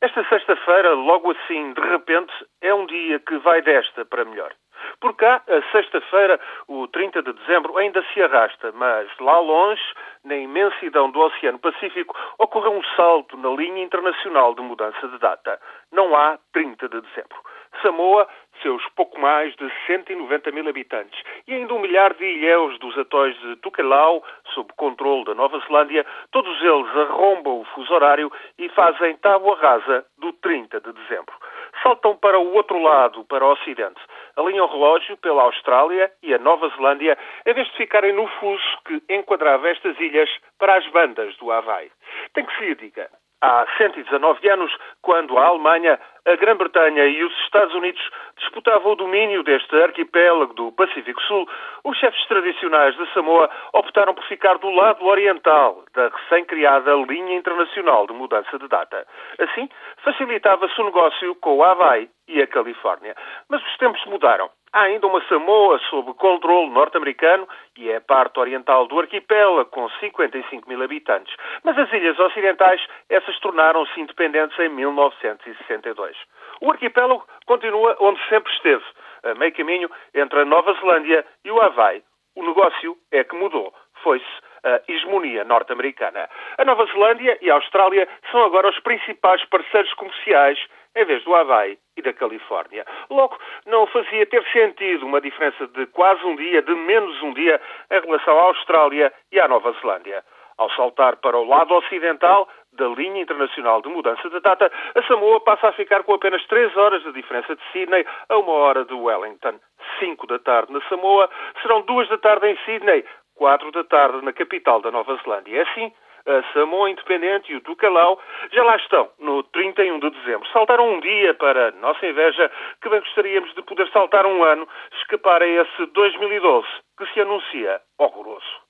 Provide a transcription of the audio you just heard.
Esta sexta-feira, logo assim, de repente, é um dia que vai desta para melhor. Por cá, a sexta-feira, o 30 de dezembro, ainda se arrasta, mas lá longe, na imensidão do Oceano Pacífico, ocorreu um salto na linha internacional de mudança de data. Não há 30 de dezembro. Samoa, seus pouco mais de 190 mil habitantes, e ainda um milhar de ilhéus dos atóis de Tukelau, sob controle da Nova Zelândia, todos eles arrombam o fuso horário e fazem tábua rasa do 30 de dezembro. Saltam para o outro lado, para o Ocidente. Alinham o relógio pela Austrália e a Nova Zelândia, em vez de ficarem no fuso que enquadrava estas ilhas para as bandas do Havaí. Tem que se lhe diga, há 119 anos, quando a Alemanha, a Grã-Bretanha e os Estados Unidos disputavam o domínio deste arquipélago do Pacífico Sul, os chefes tradicionais de Samoa optaram por ficar do lado oriental da recém-criada linha internacional de mudança de data. Assim, facilitava-se o negócio com o Havaí e a Califórnia. Mas os tempos mudaram. Há ainda uma Samoa sob controle norte-americano e é a parte oriental do arquipélago, com 55 mil habitantes. Mas as ilhas ocidentais, essas tornaram-se independentes em 1962. O arquipélago continua onde sempre esteve, a meio caminho entre a Nova Zelândia e o Havaí. O negócio é que mudou. Foi-se a hegemonia norte-americana. A Nova Zelândia e a Austrália são agora os principais parceiros comerciais em vez do Havaí e da Califórnia. Logo, não fazia ter sentido uma diferença de quase um dia, de menos um dia, em relação à Austrália e à Nova Zelândia. Ao saltar para o lado ocidental da linha internacional de mudança de data, a Samoa passa a ficar com apenas 3 horas de diferença de Sydney a uma hora de Wellington. 5 da tarde na Samoa, serão 2 da tarde em Sydney, 4 da tarde na capital da Nova Zelândia. É assim, a Samoa Independente e o Tucalau já lá estão, no 31 de dezembro. Saltaram um dia para nossa inveja, que bem gostaríamos de poder saltar um ano, escapar a esse 2012 que se anuncia horroroso.